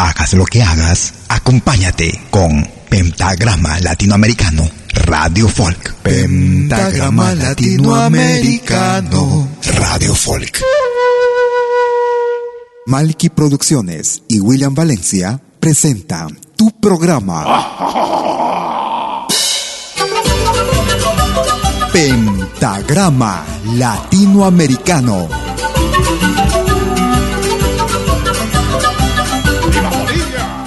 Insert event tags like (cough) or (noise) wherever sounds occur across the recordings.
Hagas lo que hagas, acompáñate con Pentagrama Latinoamericano, Radio Folk. Pentagrama Latinoamericano, Radio Folk. Malky Producciones y William Valencia presentan tu programa. (laughs) Pentagrama Latinoamericano.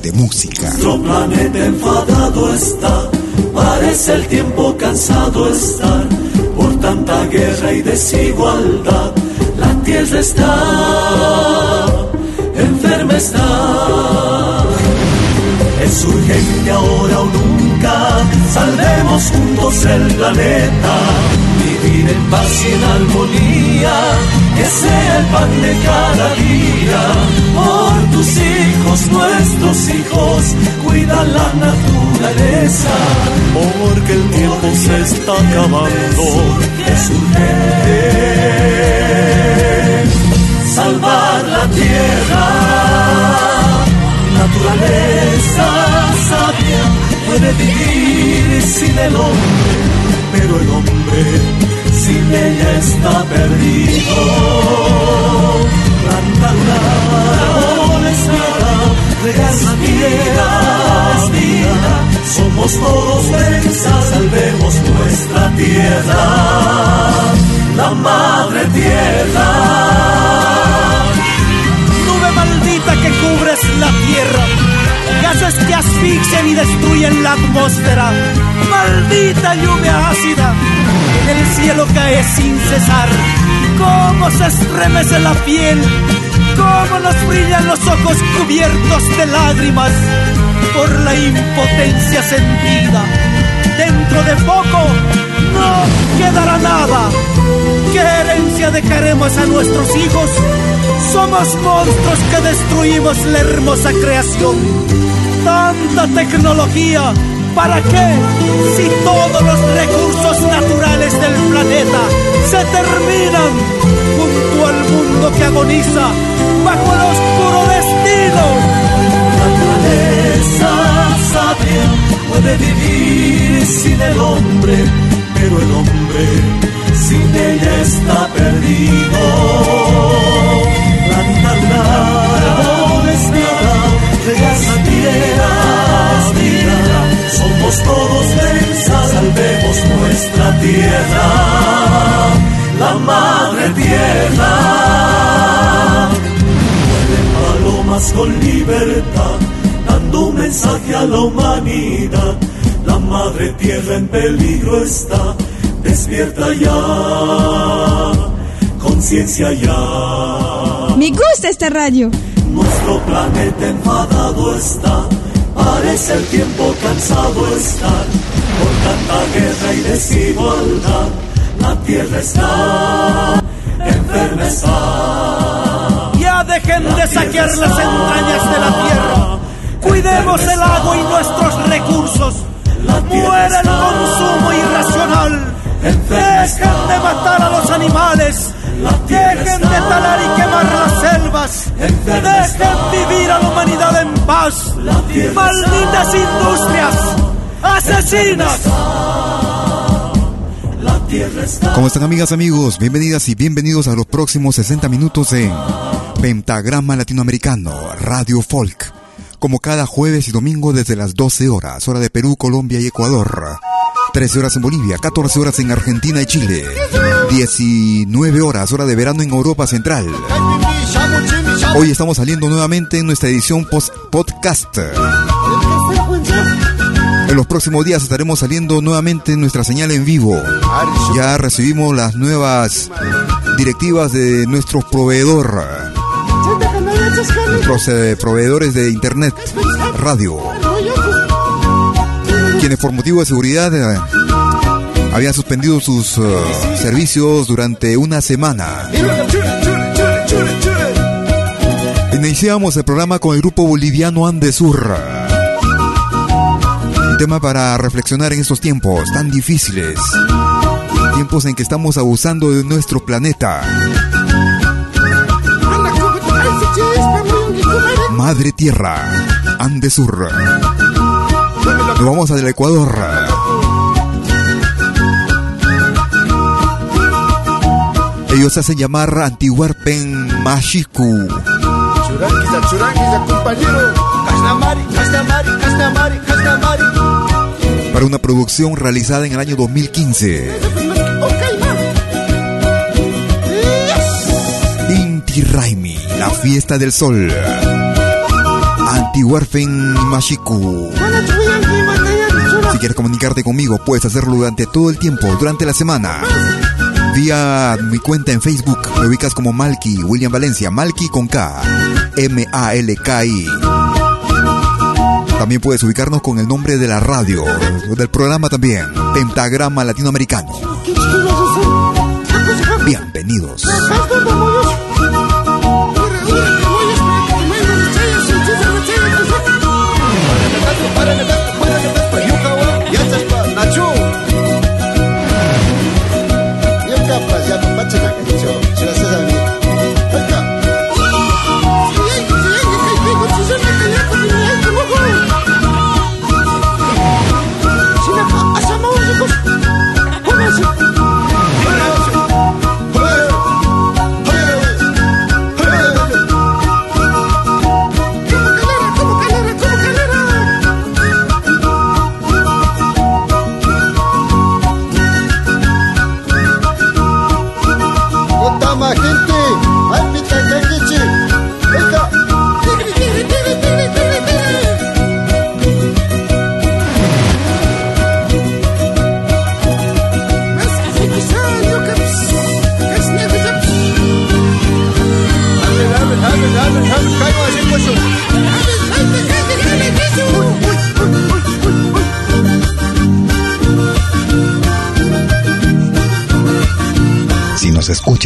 De música. Nuestro planeta enfadado está, parece el tiempo cansado estar, por tanta guerra y desigualdad. La tierra está, enferma está. Es urgente ahora o nunca, salvemos juntos el planeta. Vivir en paz y en armonía, que sea el pan de cada día. Por tus hijos, nuestros hijos, cuida la naturaleza. Porque el tiempo se está acabando, es urgente salvar la tierra naturaleza sabia puede vivir sin el hombre, pero el hombre sin ella está perdido. Vida, regar la es vida, somos todos prensas, salvemos nuestra tierra, la madre tierra asfixian y destruyen la atmósfera, maldita lluvia ácida, en el cielo cae sin cesar, cómo se estremece la piel, cómo nos brillan los ojos cubiertos de lágrimas por la impotencia sentida. Dentro de poco no quedará nada. ¿Qué herencia dejaremos a nuestros hijos? Somos monstruos que destruimos la hermosa creación. Tanta tecnología, ¿para qué? Si todos los recursos naturales del planeta se terminan junto al mundo que agoniza bajo el oscuro destino. naturaleza sabia puede vivir sin el hombre, pero el hombre sin ya está perdido. Planta lunar, somos todos densa, salvemos nuestra tierra, la madre tierra. palomas con libertad, dando un mensaje a la humanidad, la madre tierra en peligro está despierta ya, conciencia ya. Me gusta esta radio. Nuestro planeta enfadado está, parece el tiempo cansado estar, por tanta guerra y desigualdad, la tierra está enferma está. Ya dejen de saquear las entrañas de la tierra, cuidemos el agua y nuestros recursos. Muere el consumo irracional Dejen de matar a los animales. Dejen de talar y quemar las selvas. Dejen vivir a la humanidad en paz. Malditas industrias. Asesinas. ¿Cómo están amigas, amigos? Bienvenidas y bienvenidos a los próximos 60 minutos en Pentagrama Latinoamericano, Radio Folk. Como cada jueves y domingo desde las 12 horas, hora de Perú, Colombia y Ecuador. 13 horas en Bolivia, 14 horas en Argentina y Chile, 19 horas, hora de verano en Europa Central. Hoy estamos saliendo nuevamente en nuestra edición post podcast. En los próximos días estaremos saliendo nuevamente en nuestra señal en vivo. Ya recibimos las nuevas directivas de nuestro proveedor, nuestros eh, proveedores de internet, radio quienes por motivo de seguridad eh, habían suspendido sus eh, servicios durante una semana. Iniciamos el programa con el grupo boliviano Andesur. Un tema para reflexionar en estos tiempos tan difíciles. Tiempos en que estamos abusando de nuestro planeta. Madre Tierra, Andesur. Nos vamos al Ecuador. Ellos se hacen llamar Antihuarpen Mashiku. Para una producción realizada en el año 2015. Inti Raimi, la fiesta del sol. Antihuarpen Mashiku. Si quieres comunicarte conmigo, puedes hacerlo durante todo el tiempo, durante la semana. Vía mi cuenta en Facebook, me ubicas como Malky, William Valencia, Malky con K, M-A-L-K-I. También puedes ubicarnos con el nombre de la radio, del programa también, Pentagrama Latinoamericano. Bienvenidos.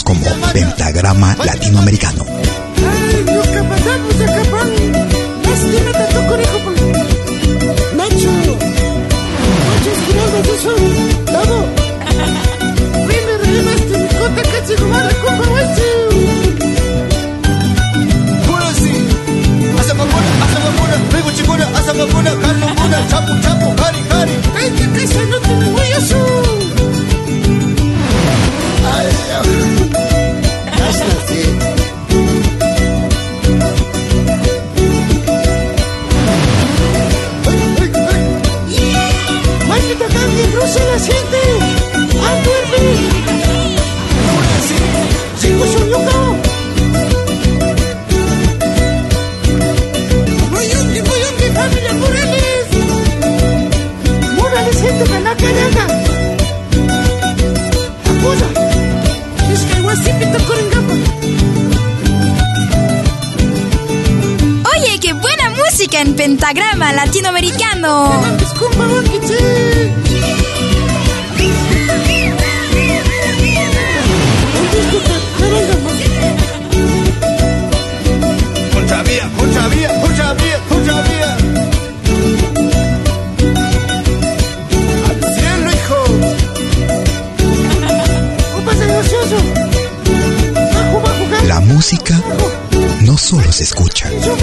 como Pentagrama Latinoamericano.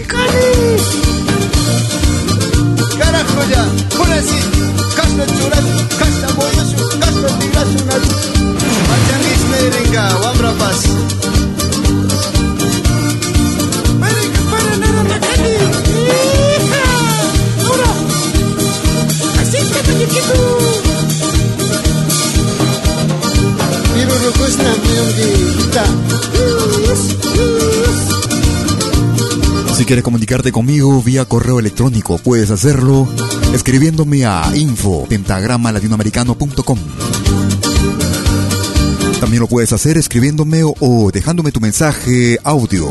alcohol. Si quieres comunicarte conmigo vía correo electrónico, puedes hacerlo escribiéndome a info latinoamericano.com. También lo puedes hacer escribiéndome o, dejándome tu mensaje audio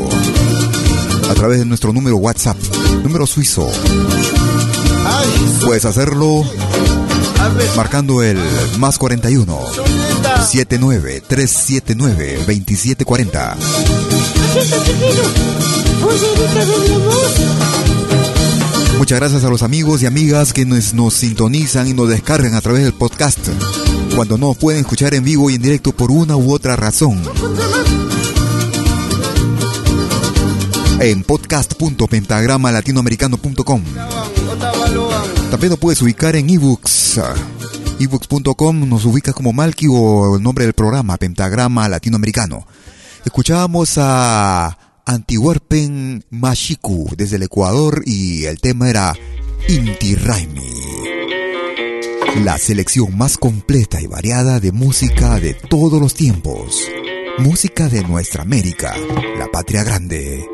a través de nuestro número WhatsApp, número suizo. Puedes hacerlo marcando el más 41 79 379 2740. Muchas gracias a los amigos y amigas que nos, nos sintonizan y nos descargan a través del podcast cuando no pueden escuchar en vivo y en directo por una u otra razón. En podcast.pentagramalatinoamericano.com También lo puedes ubicar en ebooks. ebooks.com nos ubica como Malky o el nombre del programa Pentagrama Latinoamericano. Escuchábamos a Antihuerpen Machiku desde el Ecuador y el tema era Inti Raimi la selección más completa y variada de música de todos los tiempos. Música de nuestra América, la patria grande.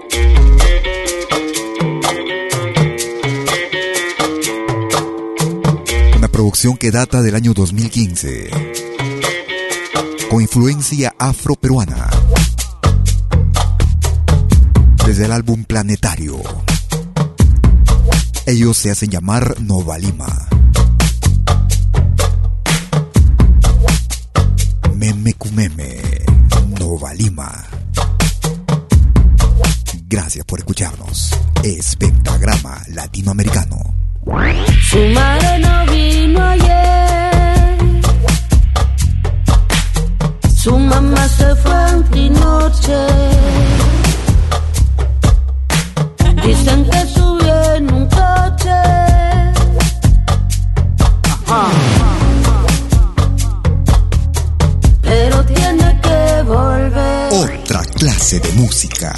Producción que data del año 2015, con influencia afroperuana. Desde el álbum Planetario. Ellos se hacen llamar Nova Lima. Meme Kumeme, Nova Lima. Gracias por escucharnos. Es Pentagrama Latinoamericano. Su madre no vino ayer. Su mamá se fue en noche. Dicen que subió en un coche. Otra clase de música.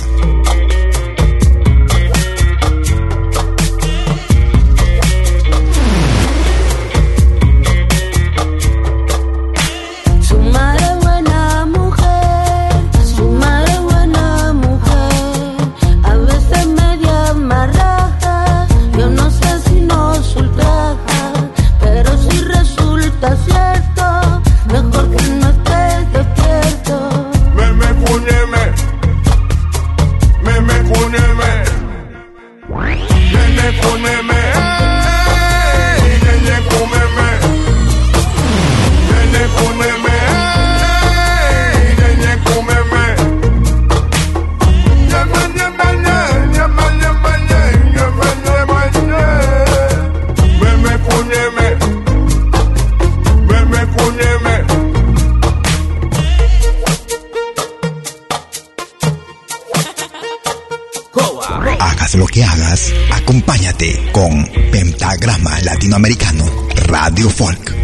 Con Pentagrama Latinoamericano Radio Folk.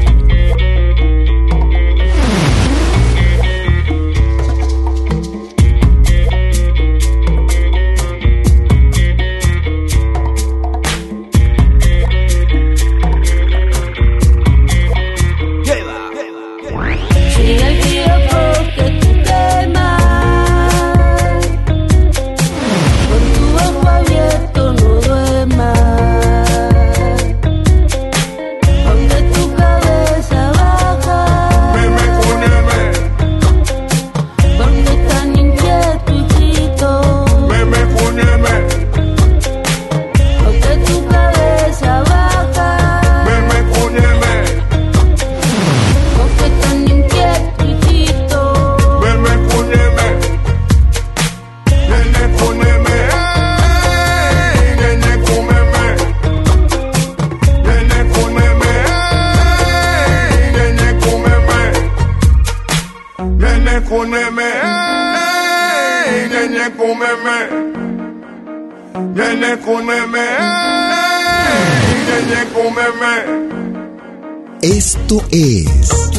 Esto es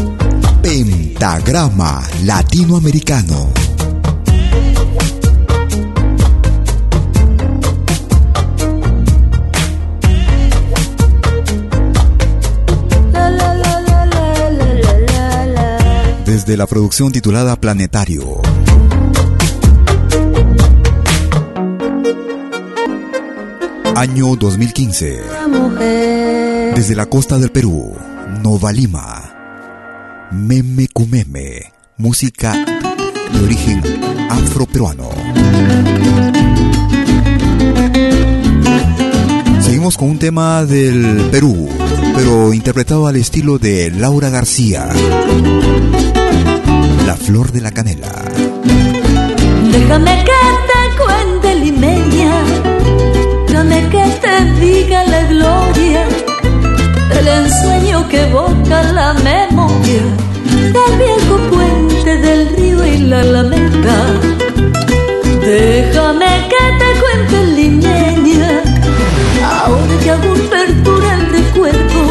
Pentagrama Latinoamericano. Desde la producción titulada Planetario. Año 2015. Desde la costa del Perú, Nova Lima. Meme Cumeme, música de origen afroperuano. Seguimos con un tema del Perú, pero interpretado al estilo de Laura García. La flor de la canela. Déjame que te cuente limeña, déjame que te diga la gloria del ensueño que evoca la memoria del viejo puente del río y la alameda. Déjame que te cuente limeña, ahora que aún perdura el recuerdo,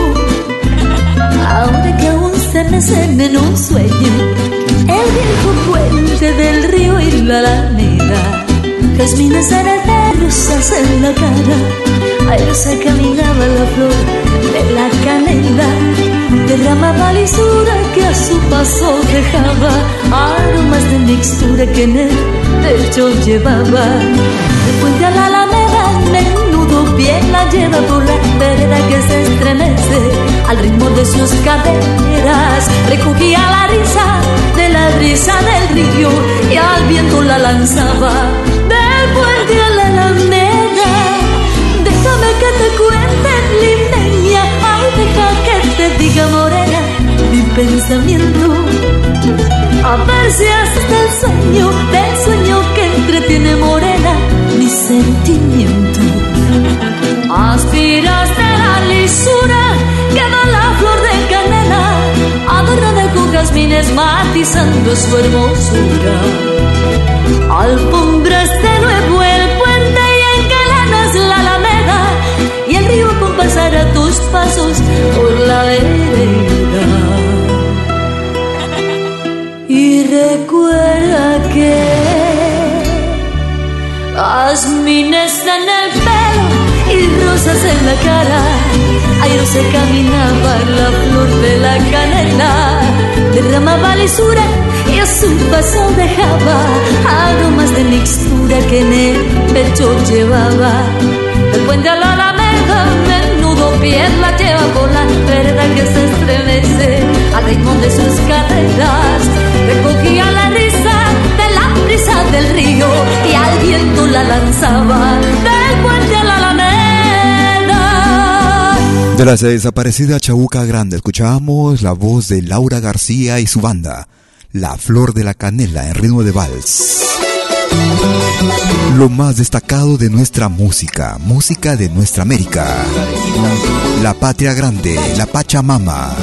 ahora que aún se me en un sueño, el viejo puente del río y la alameda. Jazmines de en la cara, a se caminaba la flor de la canela, derramaba lisura que a su paso dejaba aromas de mixtura que en el pecho llevaba. De puente a la alameda, menudo bien la lleva por la vereda que se estremece al ritmo de sus caderas. Recogía la risa de la brisa del río y al viento la lanzaba del puente a la A ver si hasta el sueño, del sueño que entretiene morena mi sentimiento. Aspiraste la lisura que da la flor de canela, adornada con jazmines matizando su hermosura. Alfombras de nuevo el puente y encalanas la alameda, y el río compasará tus pasos que jazmines en el pelo y rosas en la cara. Ayer se caminaba la flor de la canela, derramaba lisura y a su paso dejaba aromas de mixtura que en el pecho llevaba. El puente a la alameda, menudo piel la lleva la vereda que se estremece al ritmo de sus caderas. Recogía del río y al viento la lanzaba del puente la alameda. De la desaparecida Chabuca Grande escuchábamos la voz de Laura García y su banda, La Flor de la Canela en ritmo de vals. Lo más destacado de nuestra música, música de nuestra América. La patria grande, la Pachamama,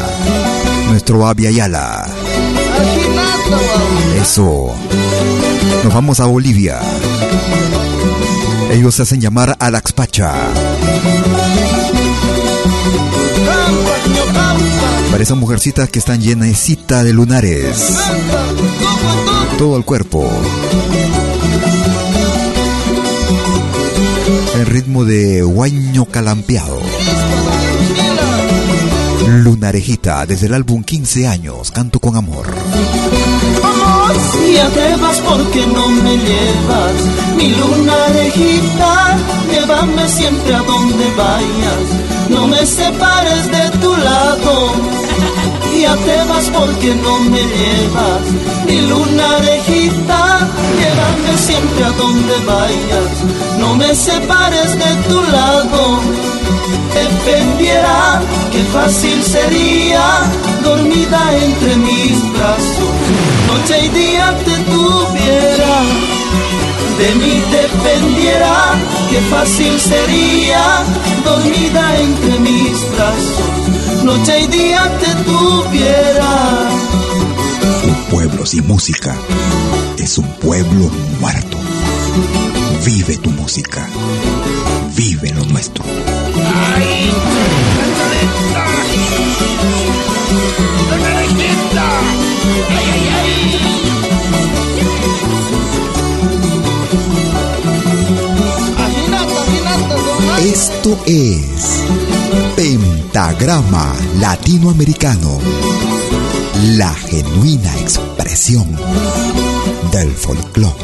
nuestro Abya Yala. Eso. Nos vamos a Bolivia. Ellos se hacen llamar Alaxpacha. Parecen mujercitas que están llenecitas de lunares. Todo el cuerpo. El ritmo de guaño calampeado. Lunarejita, desde el álbum 15 años, canto con amor. Si ya te vas porque no me llevas, mi lunarejita, llévame siempre a donde vayas, no me separes de tu lado. Ya te vas porque no me llevas, mi lunarejita, siempre a donde vayas, no me separes de tu lado. Dependiera, qué fácil sería dormida entre mis brazos, noche y día te tuviera. De mí dependiera, qué fácil sería dormida entre mis brazos, noche y día te tuviera. Un pueblo sin música es un pueblo muerto. Vive tu música, vive lo nuestro. Esto es Pentagrama Latinoamericano, la genuina expresión del folclore.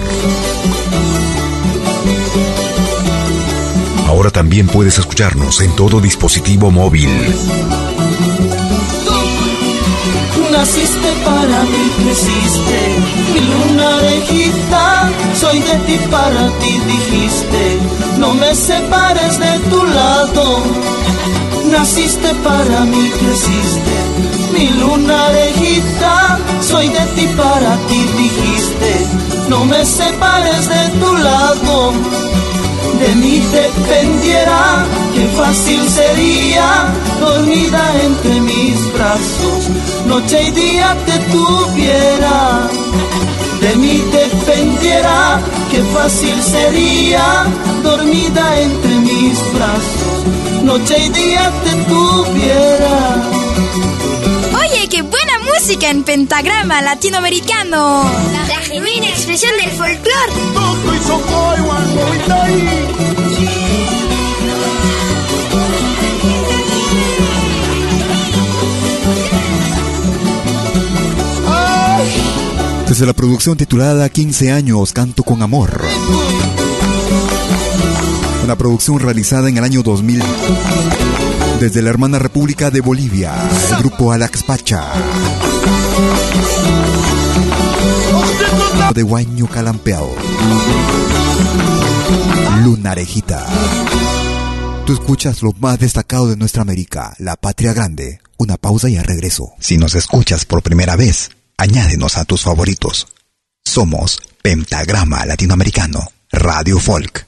Ahora también puedes escucharnos en todo dispositivo móvil. Naciste para mí, creciste, mi luna orejita, soy de ti para ti, dijiste, no me separes de tu lado. Naciste para mí, creciste, mi luna orejita, soy de ti para ti, dijiste, no me separes de tu lado de mí dependiera, qué fácil sería dormida entre mis brazos, noche y día te tuviera. De mí dependiera, qué fácil sería dormida entre mis brazos, noche y día te tuviera. Música en pentagrama latinoamericano. La genuina expresión del folclore. Desde la producción titulada 15 años, Canto con Amor. Una producción realizada en el año 2000 desde la hermana República de Bolivia, el grupo Alax Pacha. De Guaño Calampeao. Lunarejita. Tú escuchas lo más destacado de nuestra América, la patria grande. Una pausa y a regreso. Si nos escuchas por primera vez, añádenos a tus favoritos. Somos Pentagrama Latinoamericano, Radio Folk.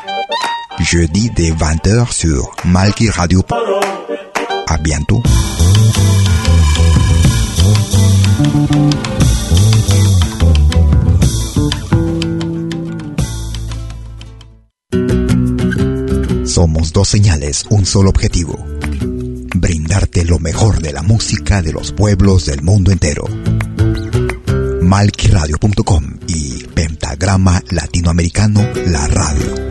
Jeudi dès 20h sur Malki Radio. À bientôt. Somos dos señales, un solo objetivo. Brindarte lo mejor de la música de los pueblos del mundo entero. Malkiradio.com y Pentagrama Latinoamericano La Radio.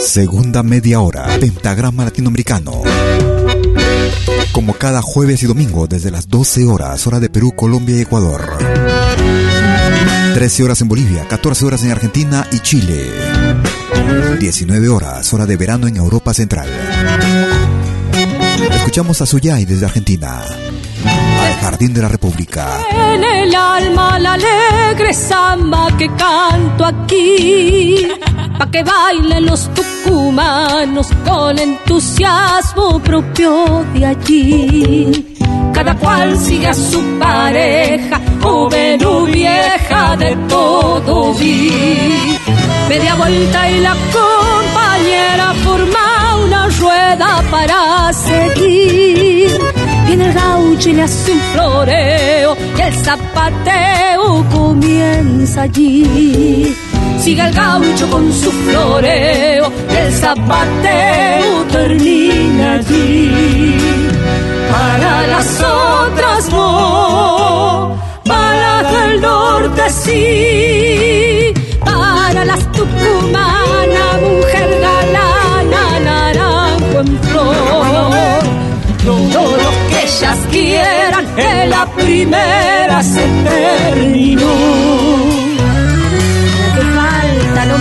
Segunda media hora, Pentagrama Latinoamericano. Como cada jueves y domingo desde las 12 horas, hora de Perú, Colombia y Ecuador. 13 horas en Bolivia, 14 horas en Argentina y Chile. 19 horas, hora de verano en Europa Central. Escuchamos a Suyay desde Argentina, al Jardín de la República. En el alma la alegre samba que canto aquí, pa' que bailen los tucumanos con entusiasmo propio de allí. Cada cual sigue a su pareja, joven o vieja, de todo vi. Media vuelta y la compañera forma una rueda para seguir. Viene el gaucho y le hace un floreo y el zapateo comienza allí. Sigue el gaucho con su floreo el zapateo termina allí. Para las otras no, para las del norte sí, para las tucumanas, mujer galana, naranjo en flor. Todo lo que ellas quieran, en la primera se terminó. No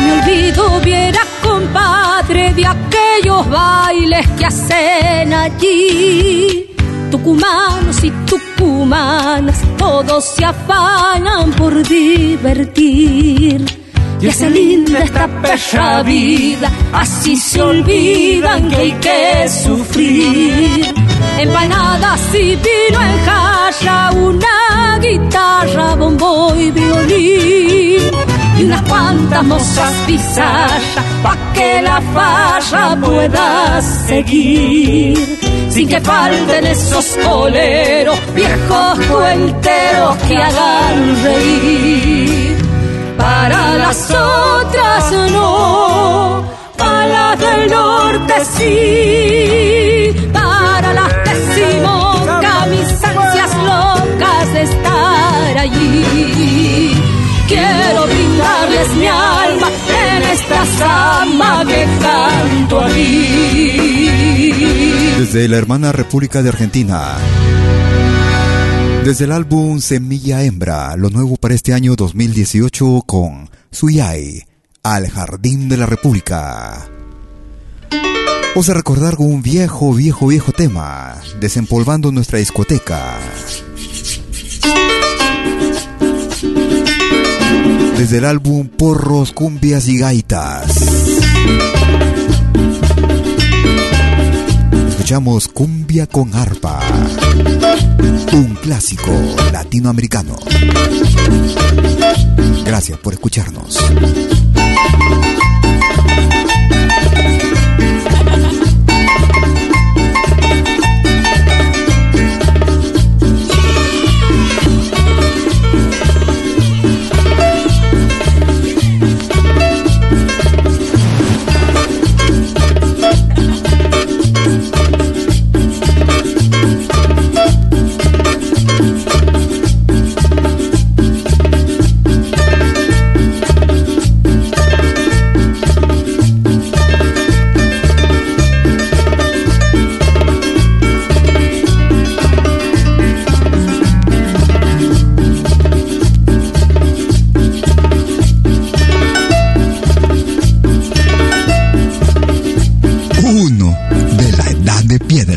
me olvido, viera compadre, de aquellos bailes que hacen allí. Tucumanos y tucumanas, todos se afanan por divertir. Y es linda esta perra vida, así se olvidan que hay que sufrir. Empanadas y vino en jarra, una guitarra, bombo y violín. Y unas cuantas mozas pizarra, pa' que la farra pueda seguir. Sin que falten esos coleros, viejos cuenteros que hagan reír. Para las otras no, para las del norte sí, para las decimoca mis ansias locas de estar allí. Quiero brindarles mi alma en esta samba que canto aquí. Desde la hermana República de Argentina. Desde el álbum Semilla Hembra, lo nuevo para este año 2018 con Suyai, al Jardín de la República. Vamos a recordar un viejo, viejo, viejo tema, desempolvando nuestra discoteca. Desde el álbum Porros, Cumbias y Gaitas. Escuchamos Cumbia con Arpa. Un clásico latinoamericano. Gracias por escucharnos. de piedra.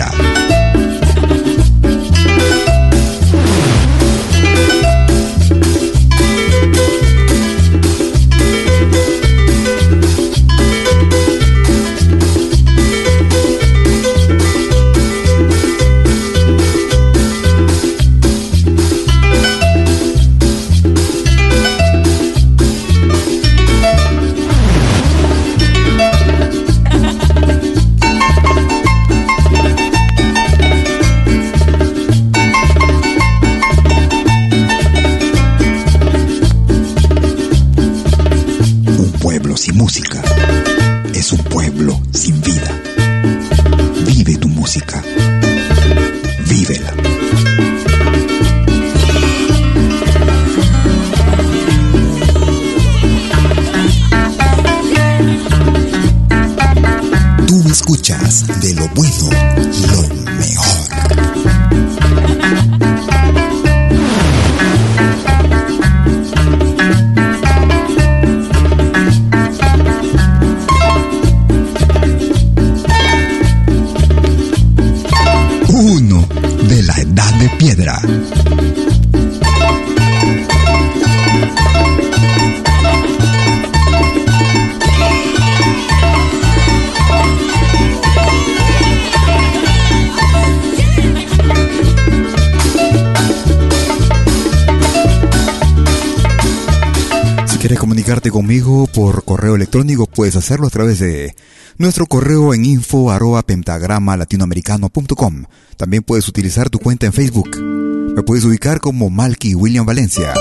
Puedes hacerlo a través de nuestro correo en info pentagrama latinoamericano.com. También puedes utilizar tu cuenta en Facebook. Me puedes ubicar como Malky William Valencia.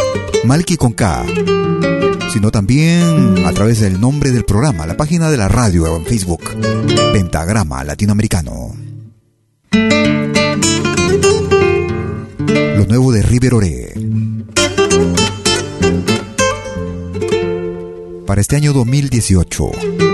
Malky con K. Sino también a través del nombre del programa, la página de la radio en Facebook. Pentagrama Latinoamericano. Lo nuevo de River. Para este año 2018.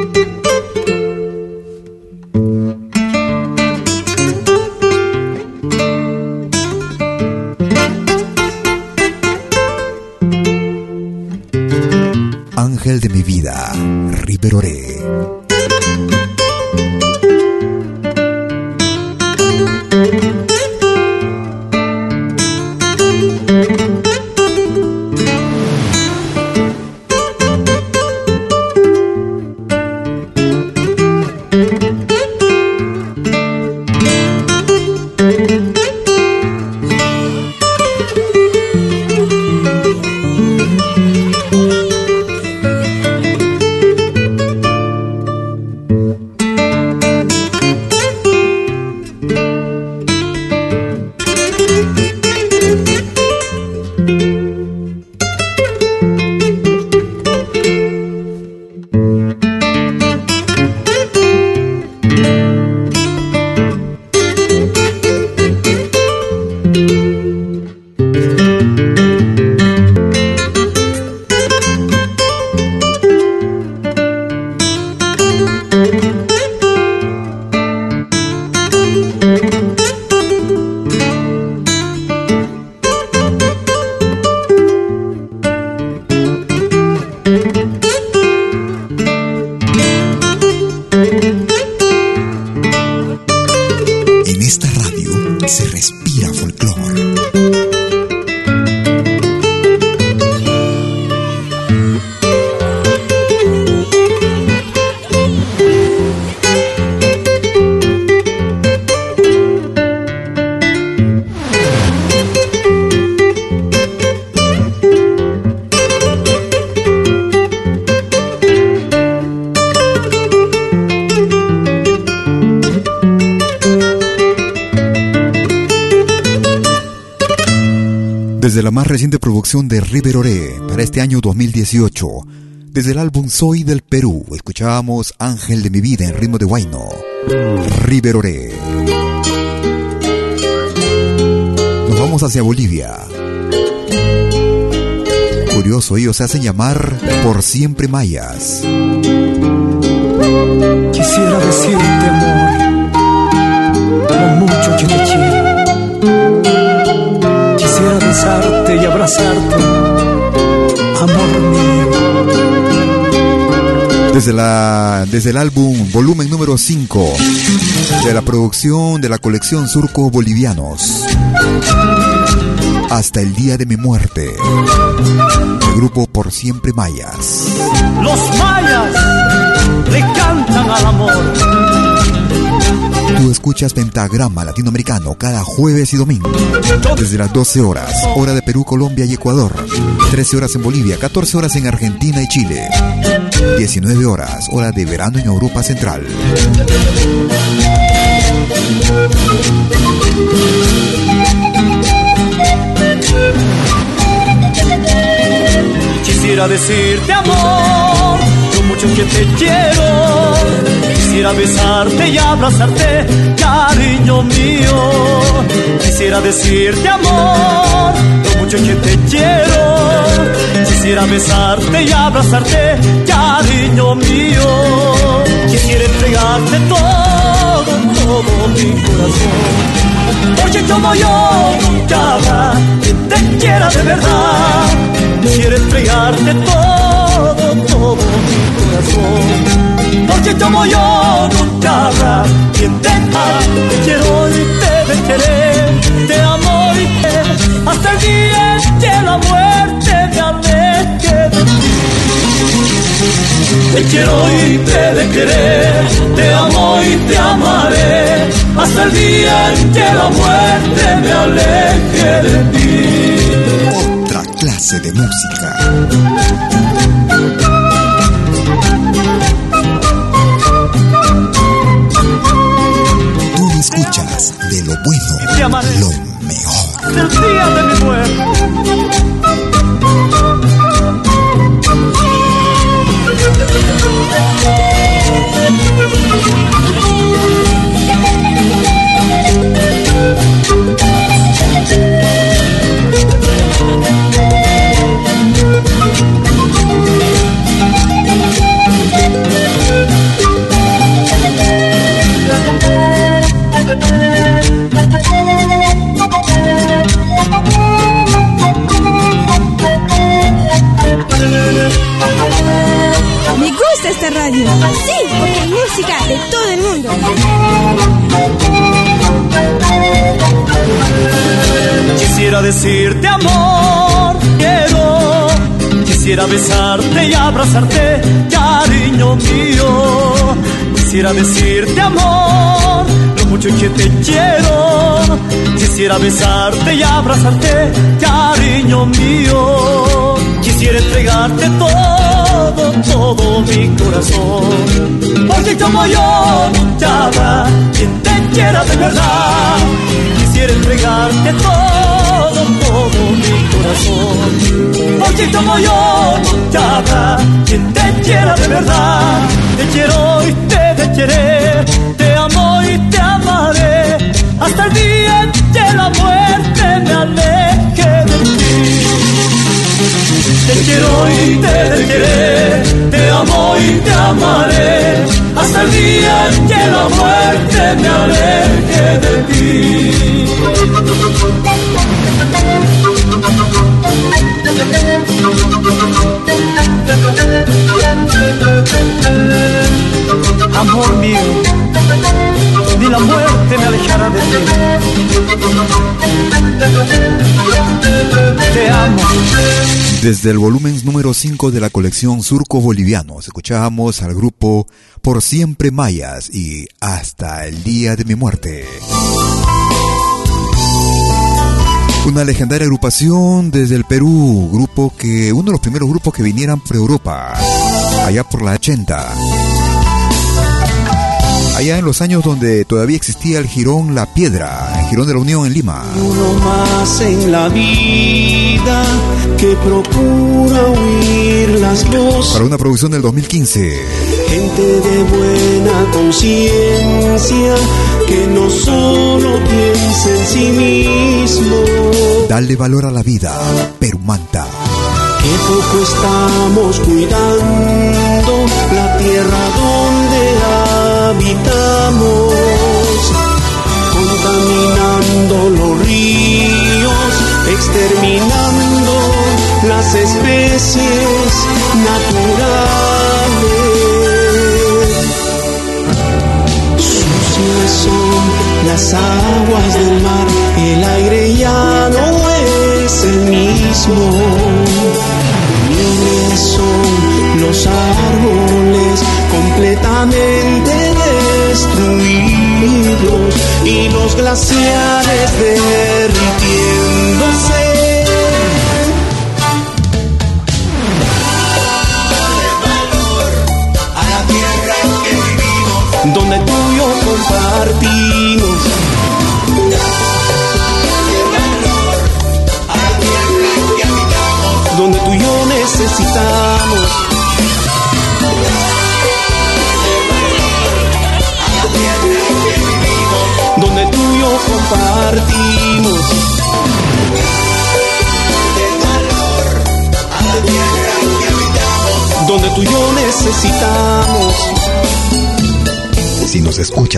Desde la más reciente producción de River Ore para este año 2018, desde el álbum Soy del Perú, escuchábamos Ángel de mi vida en ritmo de Guayno. River Ore. Nos vamos hacia Bolivia. Curioso, ellos se hacen llamar por siempre mayas. Quisiera decirte amor, mucho que. Besarte y abrazarte, amor mío. Desde, la, desde el álbum volumen número 5 de la producción de la colección Surcos Bolivianos hasta el día de mi muerte. El grupo Por Siempre Mayas. Los mayas le cantan al amor. Escuchas Pentagrama Latinoamericano cada jueves y domingo. Desde las 12 horas, hora de Perú, Colombia y Ecuador. 13 horas en Bolivia, 14 horas en Argentina y Chile. 19 horas, hora de verano en Europa Central. Quisiera decirte amor, mucho que te quiero. Quisiera besarte y abrazarte, cariño mío. Quisiera decirte amor, lo mucho que te quiero. Quisiera besarte y abrazarte, cariño mío. Quisiera entregarte todo todo mi corazón. Porque como yo nunca te quiera de verdad, quiere entregarte todo, todo mi corazón. Porque como yo nunca habrá quien te ame, te quiero y te de querer, te amo y te hasta el día que la muerte me aleje de ti. Te quiero y te de querer, te amo y te amaré, hasta el día en que la muerte me aleje de ti. Otra clase de música. Lo bueno, lo mejor. Del día de mi muerte. Sí, porque hay música de todo el mundo. Quisiera decirte amor, quiero. Quisiera besarte y abrazarte, cariño mío. Quisiera decirte amor, lo mucho que te quiero. Quisiera besarte y abrazarte, cariño mío. Quisiera entregarte todo, todo mi corazón. Porque como yo habrá quien te quiera de verdad. Quisiera entregarte todo, todo mi corazón. Porque como yo nunca habrá quien te quiera de verdad. Te quiero y te de querer, te amo y te amaré. Hasta el día que la muerte Te quiero y te de querer, te amo y te amaré, hasta el día que la muerte me aleje de ti. Amor mío, ni la muerte me alejará de ti. Te. Desde el volumen número 5 de la colección Surco Bolivianos, escuchábamos al grupo Por Siempre Mayas y Hasta el Día de mi Muerte. Una legendaria agrupación desde el Perú, grupo que, uno de los primeros grupos que vinieran por Europa, allá por la 80. Allá en los años donde todavía existía el Girón La Piedra, el Girón de la Unión en Lima. Uno más en la vida que procura huir las voces. Para una producción del 2015. Gente de buena conciencia que no solo piensa en sí mismo. Dale valor a la vida, Perumanta. Que poco estamos cuidando la tierra donde habitamos, contaminando los ríos, exterminando las especies naturales. Sucias son las aguas los glaciares derritiéndose.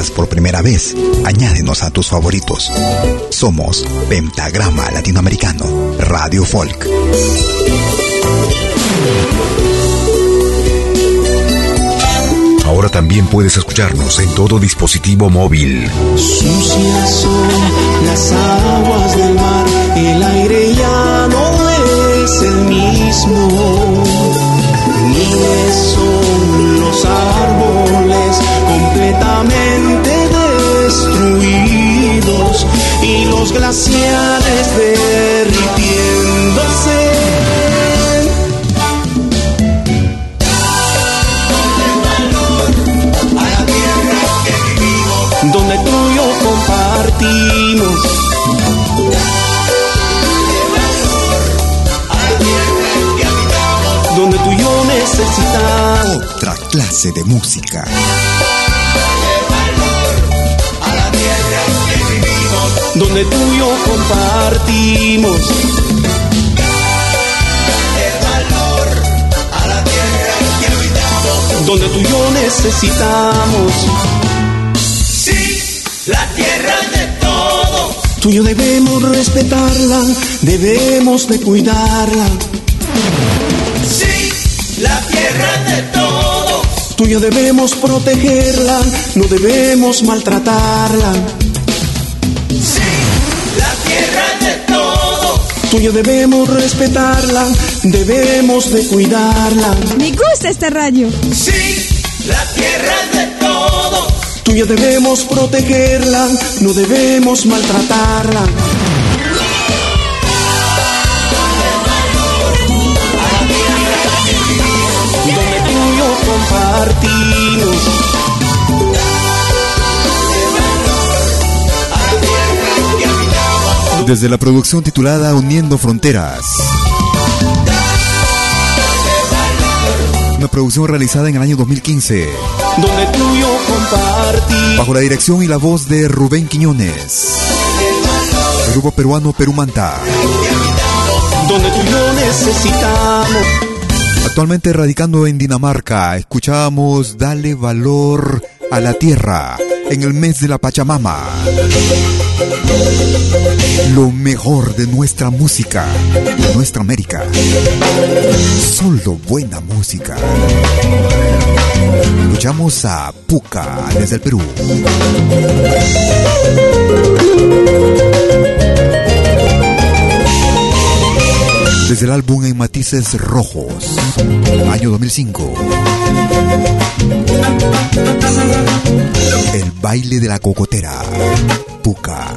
Escuchas por primera vez, añádenos a tus favoritos. Somos Pentagrama Latinoamericano, Radio Folk. Ahora también puedes escucharnos en todo dispositivo móvil. Sucias son las aguas del mar, el aire ya no es el mismo. Ni son los árboles completamente destruidos y los glaciares derritiéndose. donde tú y yo compartimos. Donde tú y yo necesitamos otra clase de música. Donde tú y yo compartimos. Donde tú y yo necesitamos. La tierra de todos. Tú y yo debemos respetarla, debemos de cuidarla. Sí, la tierra de todos. Tú y yo debemos protegerla, no debemos maltratarla. Tú y yo debemos respetarla, debemos de cuidarla. Me gusta esta radio. Sí, la tierra de todos. Tú y yo debemos protegerla, no debemos maltratarla. Donde tú y yo compartimos. Desde la producción titulada Uniendo Fronteras. Una producción realizada en el año 2015. Donde tú y yo compartimos. Bajo la dirección y la voz de Rubén Quiñones. El grupo peruano Perumanta. Donde tú y yo necesitamos. Actualmente radicando en Dinamarca, escuchamos Dale valor a la tierra en el mes de la Pachamama. Lo mejor de nuestra música, de nuestra América. Solo buena música. Escuchamos a Puca desde el Perú. Desde el álbum En Matices Rojos, año 2005. Baile de la cocotera, Puca.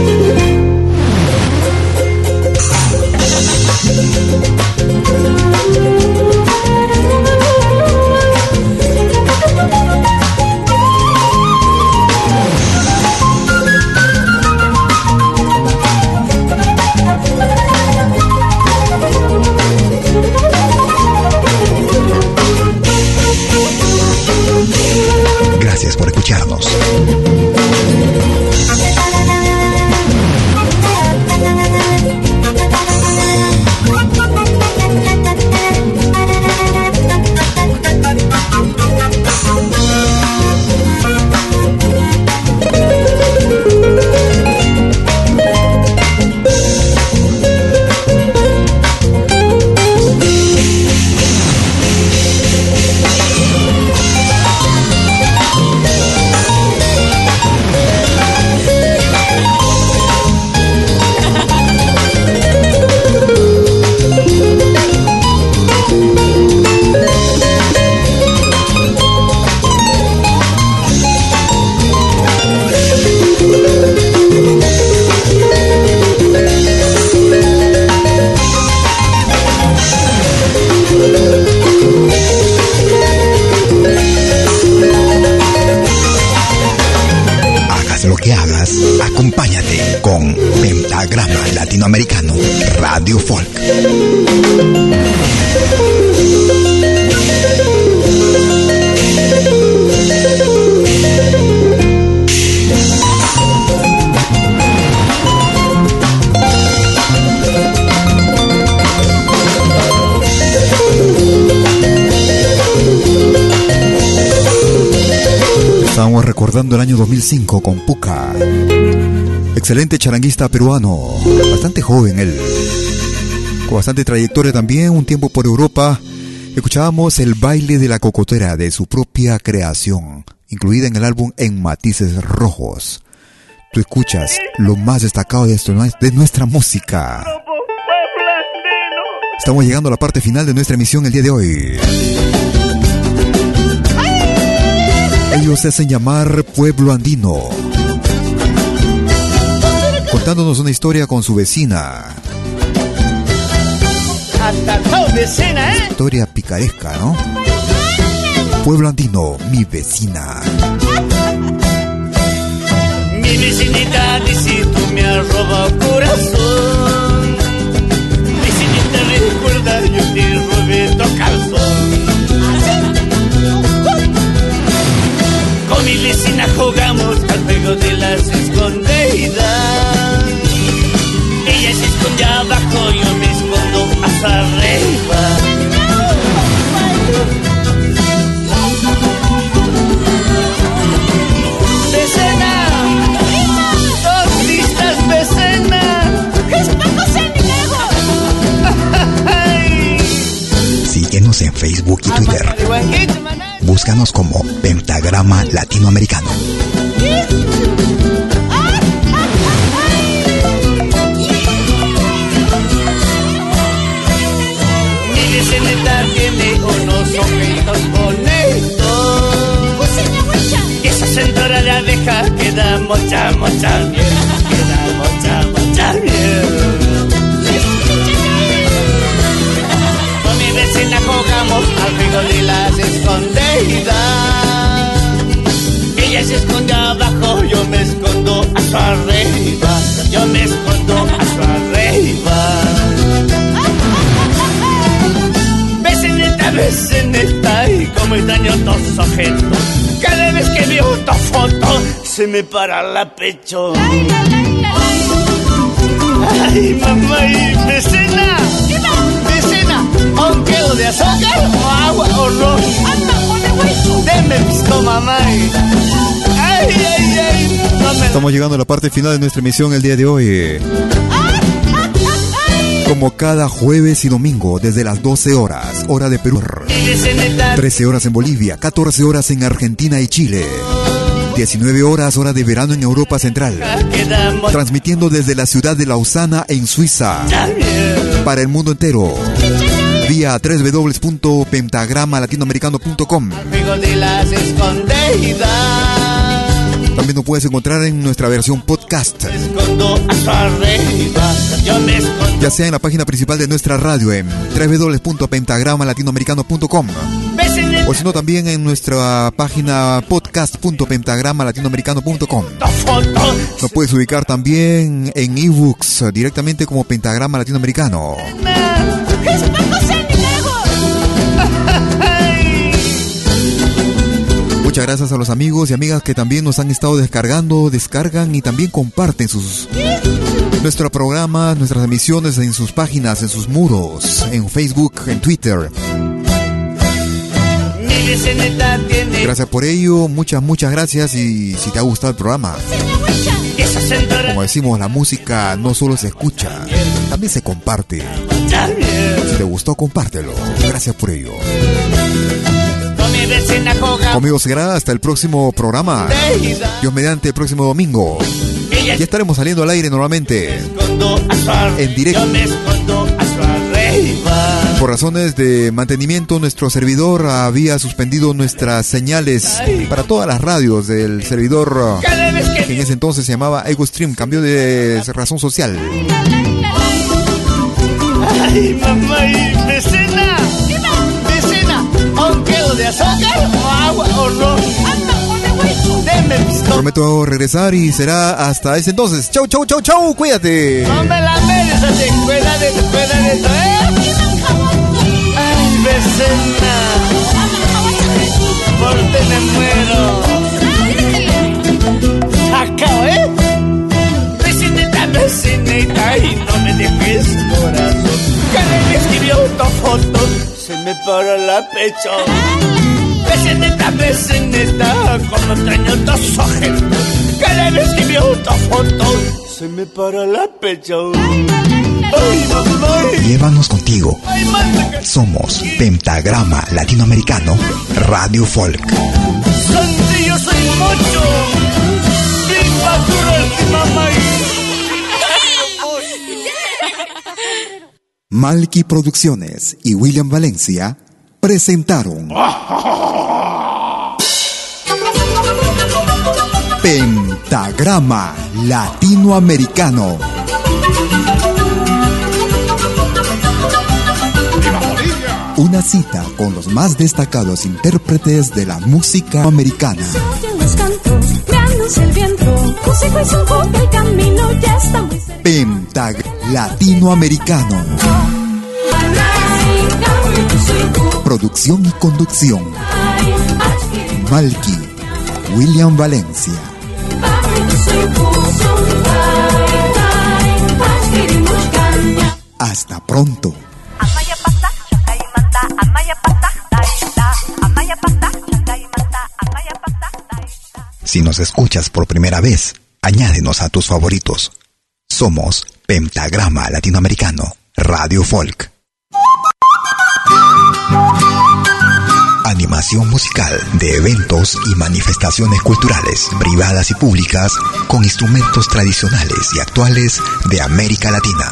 Recordando el año 2005 con Puca. Excelente charanguista peruano, bastante joven él, con bastante trayectoria también, un tiempo por Europa. Escuchábamos el baile de la cocotera de su propia creación, incluida en el álbum En Matices Rojos. Tú escuchas lo más destacado de, esto, de nuestra música. Estamos llegando a la parte final de nuestra emisión el día de hoy. Ellos se hacen llamar Pueblo Andino. Contándonos una historia con su vecina. vecina, ¿eh? Historia picaresca, ¿no? Pueblo Andino, mi vecina. Mi vecinita dice tú me has robado corazón. Vecinita recuerda yo te robé tu Búscanos como Pentagrama Latinoamericano. Esa cintura de abeja que da mucha, hasta arriba. Yo me escondo hasta arriba. Vecinita, vecinita, y como extraño tus objetos. Cada vez que veo tu foto, se me para la pecho. Ay, mamá y vecina. Vecina, ¿un kilo de azúcar o agua o ron? Deme pisco, mamá. Ay, ay. Estamos llegando a la parte final de nuestra emisión el día de hoy. Como cada jueves y domingo, desde las 12 horas, hora de Perú. 13 horas en Bolivia, 14 horas en Argentina y Chile. 19 horas, hora de verano en Europa Central. Transmitiendo desde la ciudad de Lausana, en Suiza. Para el mundo entero. Vía www.pentagramalatinoamericano.com. También nos puedes encontrar en nuestra versión podcast. Ya sea en la página principal de nuestra radio en www.pentagramalatinoamericano.com o sino también en nuestra página podcast.pentagramalatinoamericano.com. Nos puedes ubicar también en ebooks directamente como Pentagrama Latinoamericano. Muchas gracias a los amigos y amigas que también nos han estado descargando, descargan y también comparten sus nuestro programa, nuestras emisiones en sus páginas, en sus muros, en Facebook, en Twitter. Gracias por ello, muchas, muchas gracias y si te ha gustado el programa, como decimos, la música no solo se escucha, también se comparte. Si te gustó, compártelo. Gracias por ello. Conmigo será hasta el próximo programa. Dios mediante el próximo domingo. Ya estaremos saliendo al aire normalmente. En directo. Por razones de mantenimiento, nuestro servidor había suspendido nuestras señales para todas las radios del servidor que en ese entonces se llamaba EgoStream. Cambió de razón social. Ay, mamá y azúcar o agua o pisco, Prometo regresar y será hasta ese entonces. Chau, chau, chau, chau. Cuídate. No me la meres, cuídate, cuídate, ¿eh? Ay, vecina. Por ti me muero. Acá, ¿eh? Vecinita, vecinita, y no me dejes corazón. Que le escribió tu foto, me para la pecho. Vecineta, vecineta, como extraño tus ojitos Que le escribió tu foto Se me para la pecho. Llévanos contigo. Somos Pentagrama Latinoamericano Radio Folk. Santillo soy mucho. Viva tu mamá. Malky Producciones y William Valencia presentaron (laughs) Pentagrama Latinoamericano. Una cita con los más destacados intérpretes de la música americana. Pentagrama Latinoamericano. Producción y conducción. Malky, William Valencia. Hasta pronto. Si nos escuchas por primera vez, añádenos a tus favoritos. Somos Pentagrama Latinoamericano, Radio Folk. Animación musical de eventos y manifestaciones culturales, privadas y públicas, con instrumentos tradicionales y actuales de América Latina.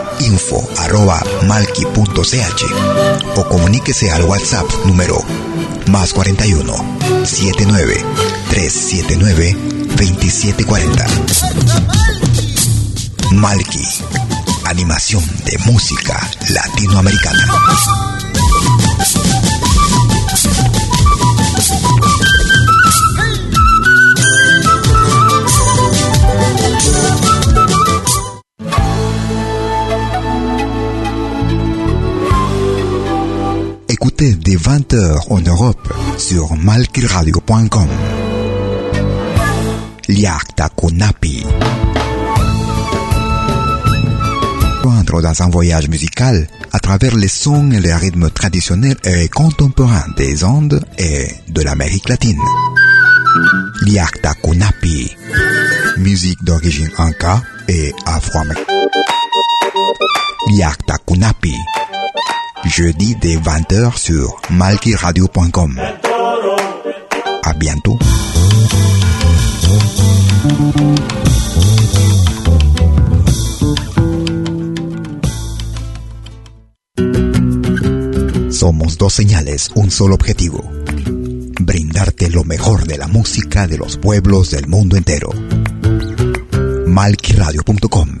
info.malki.ch o comuníquese al WhatsApp número más 41 79 379 2740. Malki, animación de música latinoamericana. Écoutez des 20h en Europe sur malkiradio.com. Liakta Kunapi. dans un voyage musical à travers les sons et les rythmes traditionnels et contemporains des Andes et de l'Amérique latine. Liakta musique d'origine inca et afro-américaine. Liakta Kunapi, jeudi dès 20h sur malkiradio.com. À bientôt. Somos dos señales, un solo objetivo. Brindarte lo mejor de la música de los pueblos del mundo entero. Malquiradio.com